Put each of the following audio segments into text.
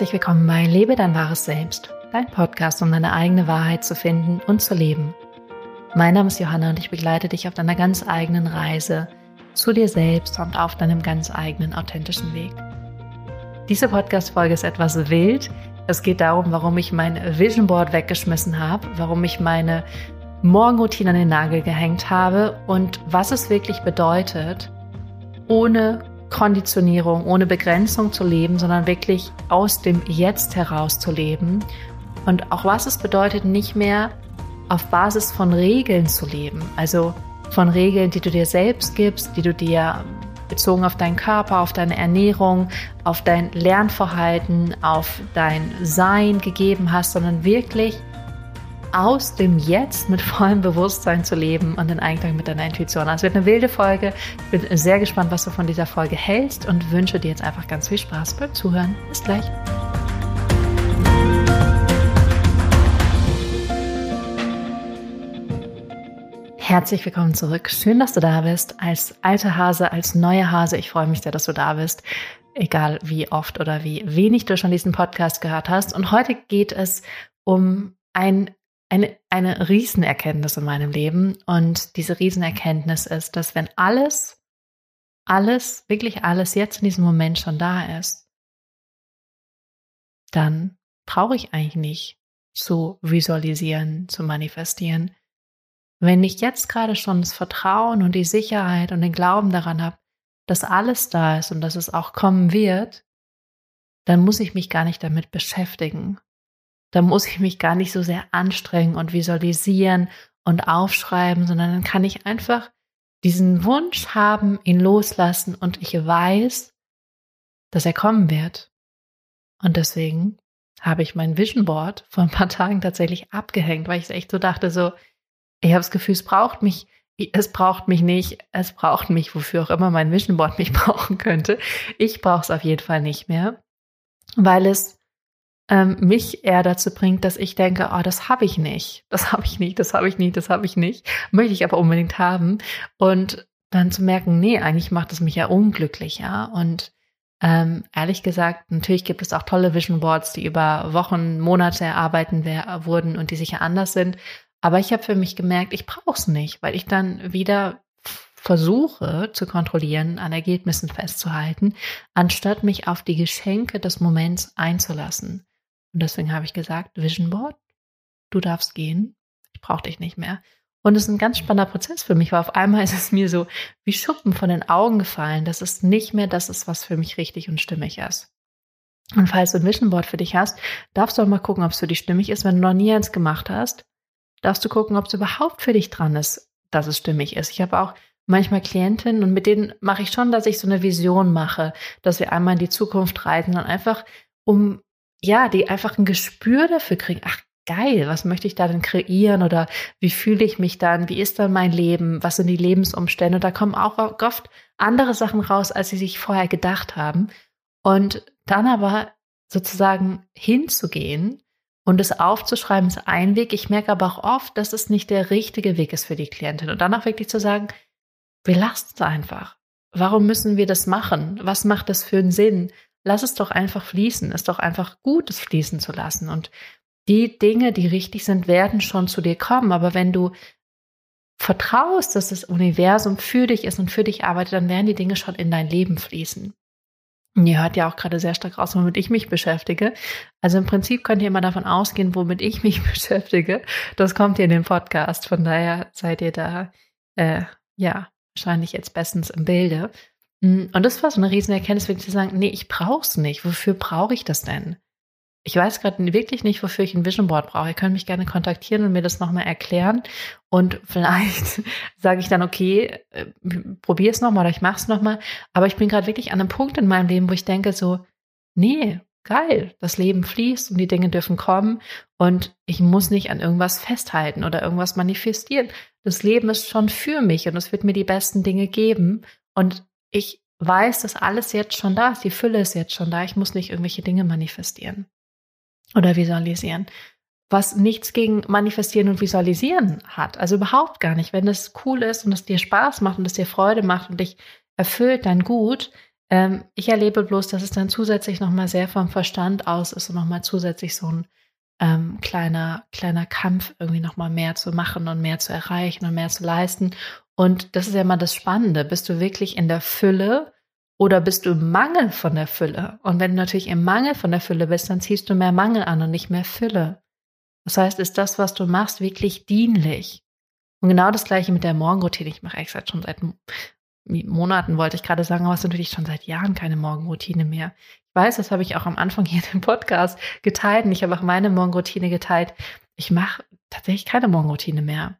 herzlich willkommen bei Lebe dein wahres Selbst, dein Podcast, um deine eigene Wahrheit zu finden und zu leben. Mein Name ist Johanna und ich begleite dich auf deiner ganz eigenen Reise zu dir selbst und auf deinem ganz eigenen authentischen Weg. Diese Podcast-Folge ist etwas wild. Es geht darum, warum ich mein Vision Board weggeschmissen habe, warum ich meine Morgenroutine an den Nagel gehängt habe und was es wirklich bedeutet, ohne Konditionierung, ohne Begrenzung zu leben, sondern wirklich aus dem Jetzt heraus zu leben. Und auch was es bedeutet, nicht mehr auf Basis von Regeln zu leben. Also von Regeln, die du dir selbst gibst, die du dir bezogen auf deinen Körper, auf deine Ernährung, auf dein Lernverhalten, auf dein Sein gegeben hast, sondern wirklich aus dem Jetzt mit vollem Bewusstsein zu leben und in Einklang mit deiner Intuition. Also es wird eine wilde Folge. Ich bin sehr gespannt, was du von dieser Folge hältst und wünsche dir jetzt einfach ganz viel Spaß beim Zuhören. Bis gleich. Herzlich willkommen zurück. Schön, dass du da bist. Als alter Hase, als neuer Hase. Ich freue mich sehr, dass du da bist. Egal wie oft oder wie wenig du schon diesen Podcast gehört hast. Und heute geht es um ein eine, eine Riesenerkenntnis in meinem Leben. Und diese Riesenerkenntnis ist, dass wenn alles, alles, wirklich alles jetzt in diesem Moment schon da ist, dann brauche ich eigentlich nicht zu visualisieren, zu manifestieren. Wenn ich jetzt gerade schon das Vertrauen und die Sicherheit und den Glauben daran habe, dass alles da ist und dass es auch kommen wird, dann muss ich mich gar nicht damit beschäftigen. Da muss ich mich gar nicht so sehr anstrengen und visualisieren und aufschreiben, sondern dann kann ich einfach diesen Wunsch haben, ihn loslassen und ich weiß, dass er kommen wird. Und deswegen habe ich mein Vision Board vor ein paar Tagen tatsächlich abgehängt, weil ich echt so dachte, so, ich habe das Gefühl, es braucht mich, es braucht mich nicht, es braucht mich, wofür auch immer mein Vision Board mich brauchen könnte. Ich brauche es auf jeden Fall nicht mehr, weil es ähm, mich eher dazu bringt, dass ich denke, oh, das habe ich nicht, das habe ich nicht, das habe ich nicht, das habe ich nicht, möchte ich aber unbedingt haben. Und dann zu merken, nee, eigentlich macht es mich ja unglücklicher. Und ähm, ehrlich gesagt, natürlich gibt es auch tolle Vision Boards, die über Wochen, Monate erarbeiten wurden und die sicher anders sind. Aber ich habe für mich gemerkt, ich brauche es nicht, weil ich dann wieder versuche zu kontrollieren, an Ergebnissen festzuhalten, anstatt mich auf die Geschenke des Moments einzulassen. Und deswegen habe ich gesagt, Vision Board, du darfst gehen, ich brauche dich nicht mehr. Und es ist ein ganz spannender Prozess für mich, weil auf einmal ist es mir so wie Schuppen von den Augen gefallen, dass es nicht mehr das ist, was für mich richtig und stimmig ist. Und falls du ein Vision Board für dich hast, darfst du auch mal gucken, ob es für dich stimmig ist. Wenn du noch nie eins gemacht hast, darfst du gucken, ob es überhaupt für dich dran ist, dass es stimmig ist. Ich habe auch manchmal Klientinnen und mit denen mache ich schon, dass ich so eine Vision mache, dass wir einmal in die Zukunft reisen und einfach um ja, die einfach ein Gespür dafür kriegen, ach geil, was möchte ich da denn kreieren oder wie fühle ich mich dann, wie ist dann mein Leben, was sind die Lebensumstände und da kommen auch oft andere Sachen raus, als sie sich vorher gedacht haben und dann aber sozusagen hinzugehen und es aufzuschreiben ist ein Weg. Ich merke aber auch oft, dass es nicht der richtige Weg ist für die Klientin und dann auch wirklich zu sagen, wir lassen es einfach. Warum müssen wir das machen? Was macht das für einen Sinn? Lass es doch einfach fließen. Ist doch einfach gut, es fließen zu lassen. Und die Dinge, die richtig sind, werden schon zu dir kommen. Aber wenn du vertraust, dass das Universum für dich ist und für dich arbeitet, dann werden die Dinge schon in dein Leben fließen. Und ihr hört ja auch gerade sehr stark raus, womit ich mich beschäftige. Also im Prinzip könnt ihr immer davon ausgehen, womit ich mich beschäftige. Das kommt hier in den Podcast. Von daher seid ihr da, äh, ja, wahrscheinlich jetzt bestens im Bilde. Hm, und das war so eine riesen Erkenntnis, wirklich zu sagen, nee, ich brauch's nicht. Wofür brauche ich das denn? Ich weiß gerade wirklich nicht, wofür ich ein Vision Board brauche. Ihr könnt mich gerne kontaktieren und mir das nochmal erklären. Und vielleicht sage ich dann, okay, äh, probier es nochmal oder ich mach's nochmal. Aber ich bin gerade wirklich an einem Punkt in meinem Leben, wo ich denke so, nee, geil, das Leben fließt und die Dinge dürfen kommen und ich muss nicht an irgendwas festhalten oder irgendwas manifestieren. Das Leben ist schon für mich und es wird mir die besten Dinge geben. Und ich weiß, dass alles jetzt schon da ist, die Fülle ist jetzt schon da, ich muss nicht irgendwelche Dinge manifestieren oder visualisieren. Was nichts gegen manifestieren und visualisieren hat, also überhaupt gar nicht. Wenn das cool ist und es dir Spaß macht und es dir Freude macht und dich erfüllt, dann gut. Ähm, ich erlebe bloß, dass es dann zusätzlich nochmal sehr vom Verstand aus ist und nochmal zusätzlich so ein ähm, kleiner, kleiner Kampf, irgendwie nochmal mehr zu machen und mehr zu erreichen und mehr zu leisten. Und das ist ja immer das Spannende. Bist du wirklich in der Fülle oder bist du im Mangel von der Fülle? Und wenn du natürlich im Mangel von der Fülle bist, dann ziehst du mehr Mangel an und nicht mehr Fülle. Das heißt, ist das, was du machst, wirklich dienlich? Und genau das gleiche mit der Morgenroutine. Ich mache extra schon seit Monaten, wollte ich gerade sagen, aber es ist natürlich schon seit Jahren keine Morgenroutine mehr. Ich weiß, das habe ich auch am Anfang hier im Podcast geteilt und ich habe auch meine Morgenroutine geteilt. Ich mache tatsächlich keine Morgenroutine mehr.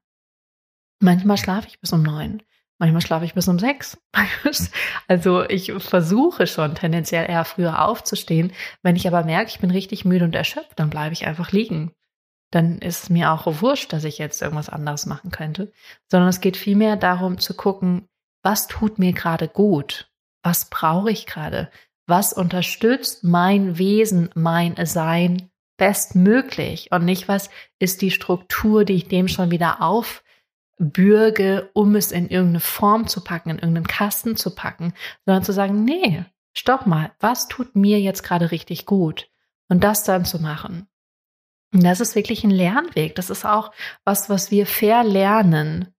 Manchmal schlafe ich bis um neun. Manchmal schlafe ich bis um sechs. Also ich versuche schon tendenziell eher früher aufzustehen. Wenn ich aber merke, ich bin richtig müde und erschöpft, dann bleibe ich einfach liegen. Dann ist es mir auch wurscht, dass ich jetzt irgendwas anderes machen könnte. Sondern es geht vielmehr darum zu gucken, was tut mir gerade gut? Was brauche ich gerade? Was unterstützt mein Wesen, mein Sein bestmöglich? Und nicht, was ist die Struktur, die ich dem schon wieder auf bürge, um es in irgendeine Form zu packen, in irgendeinen Kasten zu packen, sondern zu sagen, nee, stopp mal, was tut mir jetzt gerade richtig gut? Und das dann zu machen. Und das ist wirklich ein Lernweg. Das ist auch was, was wir verlernen,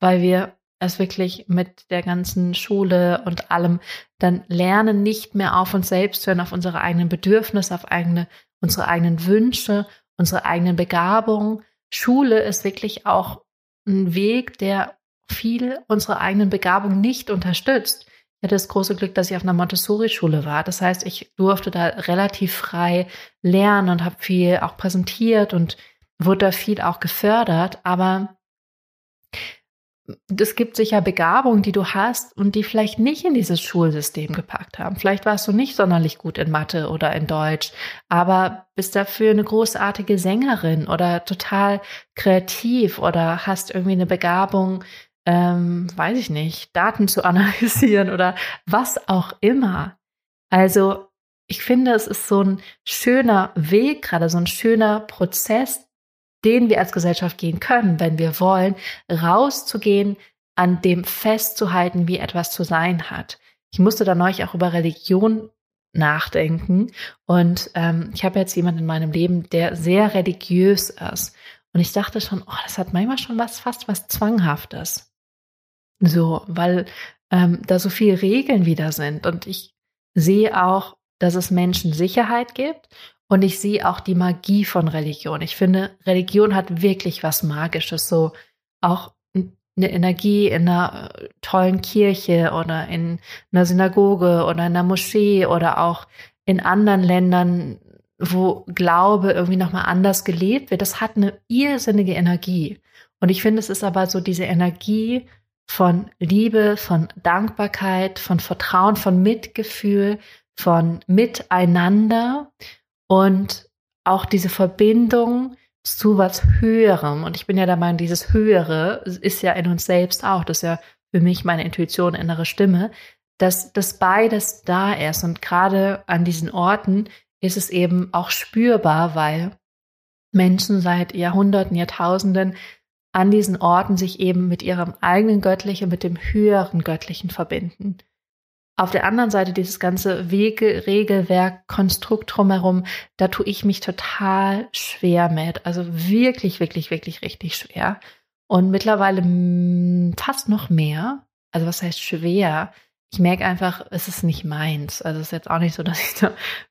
weil wir es wirklich mit der ganzen Schule und allem dann lernen, nicht mehr auf uns selbst hören, auf unsere eigenen Bedürfnisse, auf eigene, unsere eigenen Wünsche, unsere eigenen Begabungen. Schule ist wirklich auch ein Weg, der viel unsere eigenen Begabungen nicht unterstützt. Ich hatte das große Glück, dass ich auf einer Montessori-Schule war. Das heißt, ich durfte da relativ frei lernen und habe viel auch präsentiert und wurde da viel auch gefördert. Aber es gibt sicher Begabungen, die du hast und die vielleicht nicht in dieses Schulsystem gepackt haben. Vielleicht warst du nicht sonderlich gut in Mathe oder in Deutsch, aber bist dafür eine großartige Sängerin oder total kreativ oder hast irgendwie eine Begabung, ähm, weiß ich nicht, Daten zu analysieren oder was auch immer. Also ich finde, es ist so ein schöner Weg, gerade so ein schöner Prozess, den wir als Gesellschaft gehen können, wenn wir wollen, rauszugehen, an dem festzuhalten, wie etwas zu sein hat. Ich musste da neulich auch über Religion nachdenken und ähm, ich habe jetzt jemanden in meinem Leben, der sehr religiös ist. Und ich dachte schon, oh, das hat manchmal schon was fast was zwanghaftes, so, weil ähm, da so viele Regeln wieder sind. Und ich sehe auch, dass es Menschen Sicherheit gibt und ich sehe auch die Magie von Religion. Ich finde, Religion hat wirklich was Magisches, so auch eine Energie in einer äh, tollen Kirche oder in einer Synagoge oder in einer Moschee oder auch in anderen Ländern, wo Glaube irgendwie nochmal anders gelebt wird. Das hat eine irrsinnige Energie. Und ich finde, es ist aber so diese Energie von Liebe, von Dankbarkeit, von Vertrauen, von Mitgefühl, von Miteinander und auch diese Verbindung zu was Höherem. Und ich bin ja der Meinung, dieses Höhere ist ja in uns selbst auch. Das ist ja für mich meine Intuition, innere Stimme, dass das beides da ist. Und gerade an diesen Orten ist es eben auch spürbar, weil Menschen seit Jahrhunderten, Jahrtausenden an diesen Orten sich eben mit ihrem eigenen Göttlichen, mit dem höheren Göttlichen verbinden. Auf der anderen Seite dieses ganze Wege, Regelwerk, Konstrukt drumherum, da tue ich mich total schwer mit. Also wirklich, wirklich, wirklich richtig schwer. Und mittlerweile fast noch mehr. Also was heißt schwer? Ich merke einfach, es ist nicht meins. Also es ist jetzt auch nicht so, dass ich so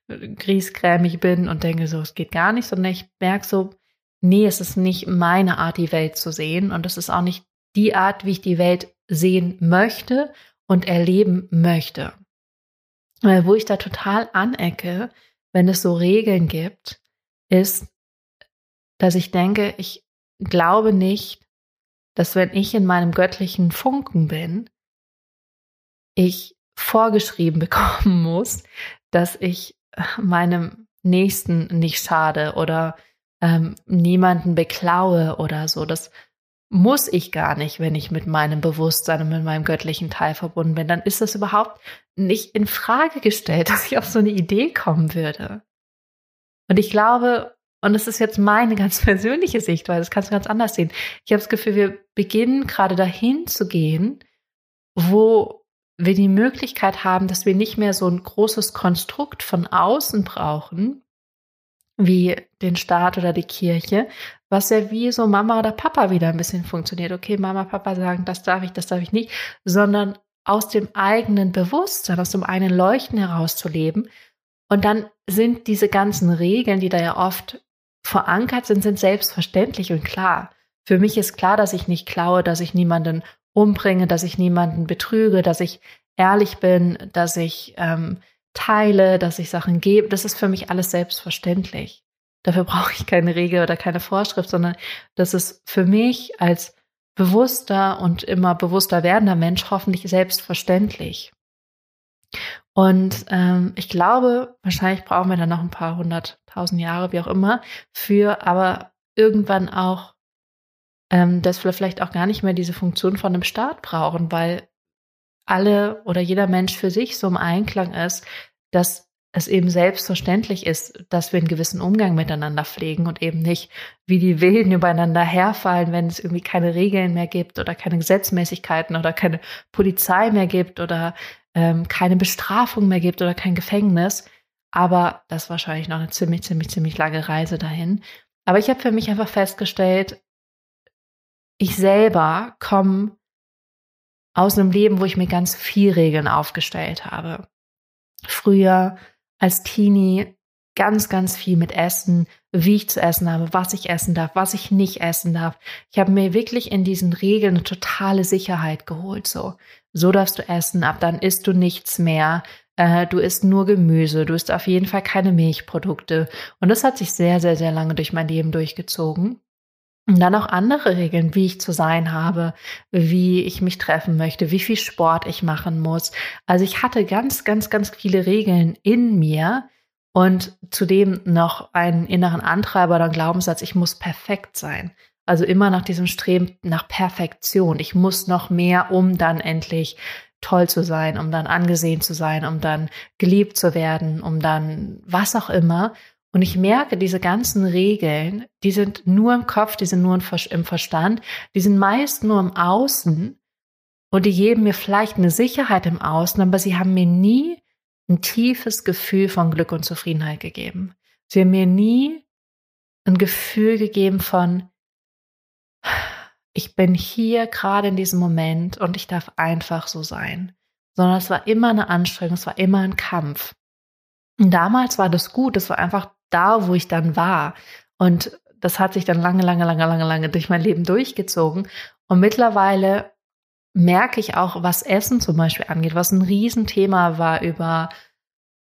griesgrämig bin und denke so, es geht gar nicht, sondern ich merke so, nee, es ist nicht meine Art, die Welt zu sehen. Und es ist auch nicht die Art, wie ich die Welt sehen möchte und erleben möchte. Weil wo ich da total anecke, wenn es so Regeln gibt, ist, dass ich denke, ich glaube nicht, dass wenn ich in meinem göttlichen Funken bin, ich vorgeschrieben bekommen muss, dass ich meinem Nächsten nicht schade oder ähm, niemanden beklaue oder so. Das muss ich gar nicht, wenn ich mit meinem Bewusstsein und mit meinem göttlichen Teil verbunden bin. Dann ist das überhaupt nicht in Frage gestellt, dass ich auf so eine Idee kommen würde. Und ich glaube, und das ist jetzt meine ganz persönliche Sichtweise, das kannst du ganz anders sehen. Ich habe das Gefühl, wir beginnen gerade dahin zu gehen, wo wir die Möglichkeit haben, dass wir nicht mehr so ein großes Konstrukt von außen brauchen, wie den Staat oder die Kirche, was ja wie so Mama oder Papa wieder ein bisschen funktioniert. Okay, Mama, Papa sagen, das darf ich, das darf ich nicht, sondern aus dem eigenen Bewusstsein, aus dem eigenen Leuchten herauszuleben. Und dann sind diese ganzen Regeln, die da ja oft verankert sind, sind selbstverständlich und klar. Für mich ist klar, dass ich nicht klaue, dass ich niemanden umbringe, dass ich niemanden betrüge, dass ich ehrlich bin, dass ich ähm, teile, dass ich Sachen gebe. Das ist für mich alles selbstverständlich. Dafür brauche ich keine Regel oder keine Vorschrift, sondern das ist für mich als bewusster und immer bewusster werdender Mensch hoffentlich selbstverständlich. Und ähm, ich glaube, wahrscheinlich brauchen wir dann noch ein paar hunderttausend Jahre, wie auch immer, für aber irgendwann auch, ähm, dass wir vielleicht auch gar nicht mehr diese Funktion von einem Staat brauchen, weil alle oder jeder Mensch für sich so im Einklang ist, dass es eben selbstverständlich ist, dass wir einen gewissen Umgang miteinander pflegen und eben nicht wie die Wilden übereinander herfallen, wenn es irgendwie keine Regeln mehr gibt oder keine Gesetzmäßigkeiten oder keine Polizei mehr gibt oder ähm, keine Bestrafung mehr gibt oder kein Gefängnis. Aber das ist wahrscheinlich noch eine ziemlich, ziemlich, ziemlich lange Reise dahin. Aber ich habe für mich einfach festgestellt, ich selber komme aus einem Leben, wo ich mir ganz viel Regeln aufgestellt habe. Früher als Teenie ganz, ganz viel mit Essen, wie ich zu essen habe, was ich essen darf, was ich nicht essen darf. Ich habe mir wirklich in diesen Regeln eine totale Sicherheit geholt. So, so darfst du essen, ab dann isst du nichts mehr. Äh, du isst nur Gemüse, du isst auf jeden Fall keine Milchprodukte. Und das hat sich sehr, sehr, sehr lange durch mein Leben durchgezogen. Und dann auch andere Regeln, wie ich zu sein habe, wie ich mich treffen möchte, wie viel Sport ich machen muss. Also ich hatte ganz, ganz, ganz viele Regeln in mir und zudem noch einen inneren Antreiber oder einen Glaubenssatz, ich muss perfekt sein. Also immer nach diesem Streben nach Perfektion. Ich muss noch mehr, um dann endlich toll zu sein, um dann angesehen zu sein, um dann geliebt zu werden, um dann was auch immer. Und ich merke, diese ganzen Regeln, die sind nur im Kopf, die sind nur im Verstand, die sind meist nur im Außen und die geben mir vielleicht eine Sicherheit im Außen, aber sie haben mir nie ein tiefes Gefühl von Glück und Zufriedenheit gegeben. Sie haben mir nie ein Gefühl gegeben von, ich bin hier gerade in diesem Moment und ich darf einfach so sein. Sondern es war immer eine Anstrengung, es war immer ein Kampf. Und damals war das gut, es war einfach da, wo ich dann war. Und das hat sich dann lange, lange, lange, lange, lange durch mein Leben durchgezogen. Und mittlerweile merke ich auch, was Essen zum Beispiel angeht, was ein Riesenthema war über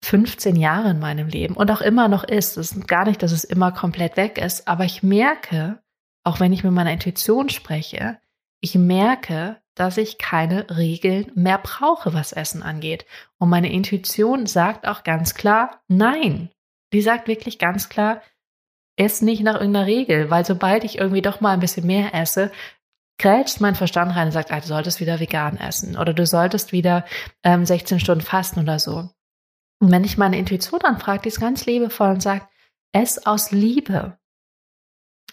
15 Jahre in meinem Leben und auch immer noch ist. Es ist gar nicht, dass es immer komplett weg ist, aber ich merke, auch wenn ich mit meiner Intuition spreche, ich merke, dass ich keine Regeln mehr brauche, was Essen angeht. Und meine Intuition sagt auch ganz klar, nein, die sagt wirklich ganz klar, ess nicht nach irgendeiner Regel, weil sobald ich irgendwie doch mal ein bisschen mehr esse, grätscht mein Verstand rein und sagt, ah, du solltest wieder vegan essen oder du solltest wieder ähm, 16 Stunden fasten oder so. Und wenn ich meine Intuition anfrage, die ist ganz liebevoll und sagt, ess aus Liebe.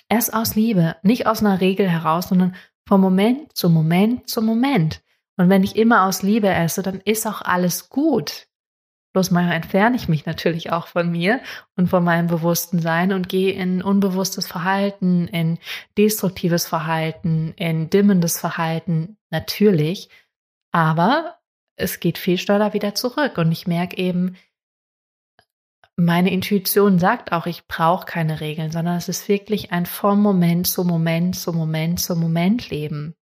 Ess aus Liebe, nicht aus einer Regel heraus, sondern vom Moment zu Moment zu Moment. Und wenn ich immer aus Liebe esse, dann ist auch alles gut. Bloß manchmal entferne ich mich natürlich auch von mir und von meinem bewussten Sein und gehe in unbewusstes Verhalten, in destruktives Verhalten, in dimmendes Verhalten, natürlich. Aber es geht viel schneller wieder zurück und ich merke eben, meine Intuition sagt auch, ich brauche keine Regeln, sondern es ist wirklich ein vom Moment zu Moment zu Moment zu Moment Leben.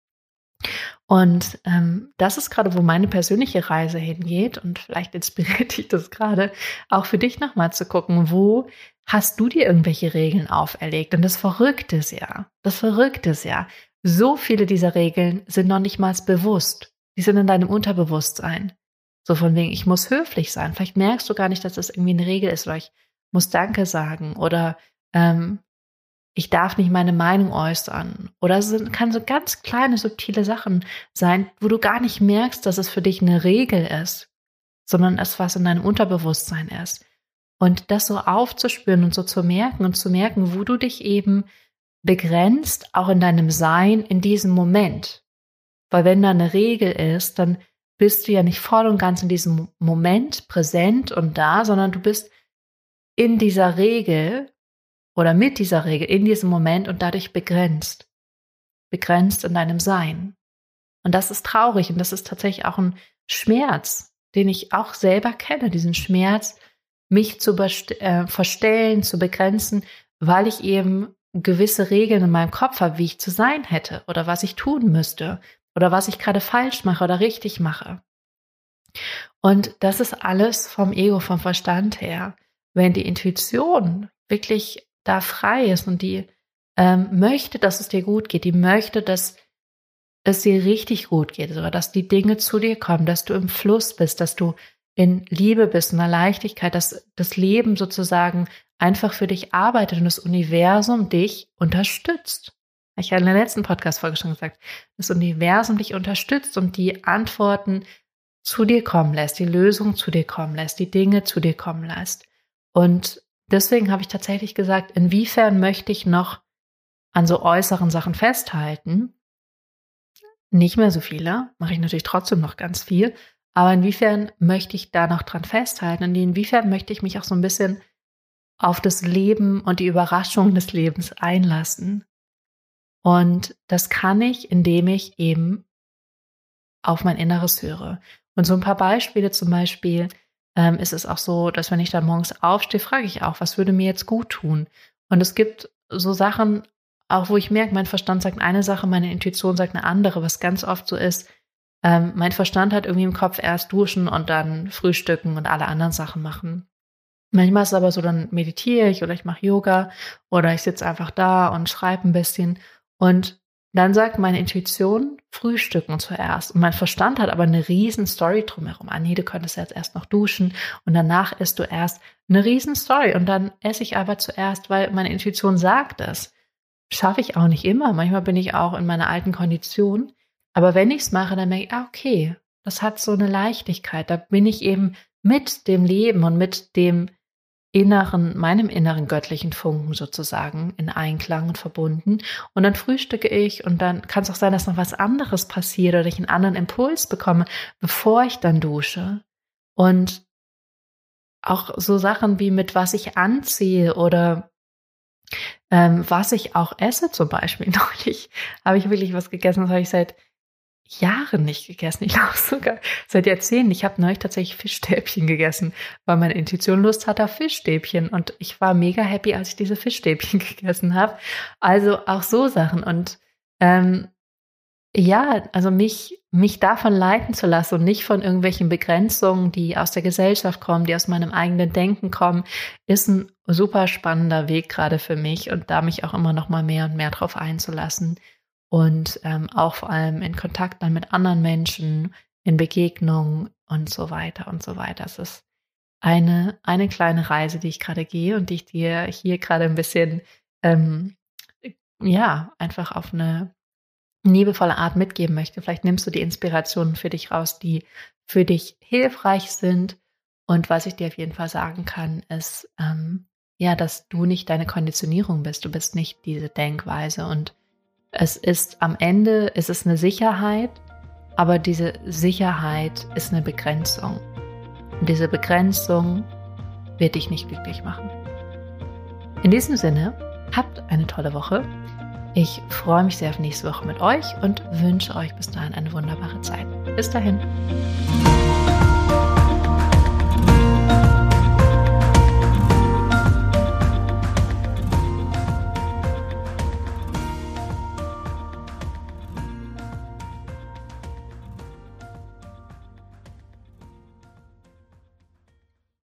Und ähm, das ist gerade, wo meine persönliche Reise hingeht. Und vielleicht inspiriert dich das gerade, auch für dich nochmal zu gucken, wo hast du dir irgendwelche Regeln auferlegt? Und das Verrückte ist ja, das Verrückte ist ja, so viele dieser Regeln sind noch nicht mal bewusst. Die sind in deinem Unterbewusstsein. So von wegen, ich muss höflich sein. Vielleicht merkst du gar nicht, dass das irgendwie eine Regel ist, weil ich muss Danke sagen oder ähm, ich darf nicht meine Meinung äußern. Oder es kann so ganz kleine, subtile Sachen sein, wo du gar nicht merkst, dass es für dich eine Regel ist, sondern es was in deinem Unterbewusstsein ist. Und das so aufzuspüren und so zu merken und zu merken, wo du dich eben begrenzt, auch in deinem Sein in diesem Moment. Weil wenn da eine Regel ist, dann bist du ja nicht voll und ganz in diesem Moment präsent und da, sondern du bist in dieser Regel oder mit dieser Regel in diesem Moment und dadurch begrenzt. Begrenzt in deinem Sein. Und das ist traurig und das ist tatsächlich auch ein Schmerz, den ich auch selber kenne, diesen Schmerz, mich zu äh, verstellen, zu begrenzen, weil ich eben gewisse Regeln in meinem Kopf habe, wie ich zu sein hätte oder was ich tun müsste oder was ich gerade falsch mache oder richtig mache. Und das ist alles vom Ego, vom Verstand her. Wenn die Intuition wirklich da frei ist und die ähm, möchte, dass es dir gut geht, die möchte, dass es dir richtig gut geht, oder dass die Dinge zu dir kommen, dass du im Fluss bist, dass du in Liebe bist, in der Leichtigkeit, dass das Leben sozusagen einfach für dich arbeitet und das Universum dich unterstützt. Ich habe in der letzten Podcast-Folge schon gesagt, das Universum dich unterstützt und die Antworten zu dir kommen lässt, die Lösung zu dir kommen lässt, die Dinge zu dir kommen lässt. Und deswegen habe ich tatsächlich gesagt, inwiefern möchte ich noch an so äußeren Sachen festhalten? Nicht mehr so viele, mache ich natürlich trotzdem noch ganz viel. Aber inwiefern möchte ich da noch dran festhalten? Und inwiefern möchte ich mich auch so ein bisschen auf das Leben und die Überraschung des Lebens einlassen? Und das kann ich, indem ich eben auf mein Inneres höre. Und so ein paar Beispiele zum Beispiel ähm, ist es auch so, dass wenn ich dann morgens aufstehe, frage ich auch, was würde mir jetzt gut tun? Und es gibt so Sachen, auch wo ich merke, mein Verstand sagt eine Sache, meine Intuition sagt eine andere, was ganz oft so ist. Ähm, mein Verstand hat irgendwie im Kopf erst duschen und dann frühstücken und alle anderen Sachen machen. Manchmal ist es aber so, dann meditiere ich oder ich mache Yoga oder ich sitze einfach da und schreibe ein bisschen. Und dann sagt meine Intuition, frühstücken zuerst. Und mein Verstand hat aber eine riesen Story drumherum. Ah nee, du könntest jetzt erst noch duschen und danach isst du erst eine riesen Story. Und dann esse ich aber zuerst, weil meine Intuition sagt es. Schaffe ich auch nicht immer. Manchmal bin ich auch in meiner alten Kondition. Aber wenn ich es mache, dann merke ich, ah, okay, das hat so eine Leichtigkeit. Da bin ich eben mit dem Leben und mit dem inneren, meinem inneren göttlichen Funken sozusagen in Einklang und verbunden. Und dann frühstücke ich und dann kann es auch sein, dass noch was anderes passiert oder ich einen anderen Impuls bekomme, bevor ich dann dusche. Und auch so Sachen wie mit was ich anziehe oder ähm, was ich auch esse zum Beispiel. Neulich habe ich wirklich was gegessen, das habe ich seit Jahren nicht gegessen. Ich glaube sogar seit Jahrzehnten. Ich habe neulich tatsächlich Fischstäbchen gegessen, weil meine Intuition Lust hatte auf Fischstäbchen. Und ich war mega happy, als ich diese Fischstäbchen gegessen habe. Also auch so Sachen. Und ähm, ja, also mich, mich davon leiten zu lassen und nicht von irgendwelchen Begrenzungen, die aus der Gesellschaft kommen, die aus meinem eigenen Denken kommen, ist ein super spannender Weg gerade für mich und da mich auch immer noch mal mehr und mehr drauf einzulassen und ähm, auch vor allem in Kontakt dann mit anderen Menschen, in Begegnungen und so weiter und so weiter. Es ist eine, eine kleine Reise, die ich gerade gehe und die ich dir hier gerade ein bisschen, ähm, ja, einfach auf eine liebevolle Art mitgeben möchte. Vielleicht nimmst du die Inspirationen für dich raus, die für dich hilfreich sind. Und was ich dir auf jeden Fall sagen kann, ist, ähm, ja, dass du nicht deine Konditionierung bist. Du bist nicht diese Denkweise und es ist am Ende, ist es eine Sicherheit, aber diese Sicherheit ist eine Begrenzung. Und diese Begrenzung wird dich nicht glücklich machen. In diesem Sinne, habt eine tolle Woche. Ich freue mich sehr auf nächste Woche mit euch und wünsche euch bis dahin eine wunderbare Zeit. Bis dahin.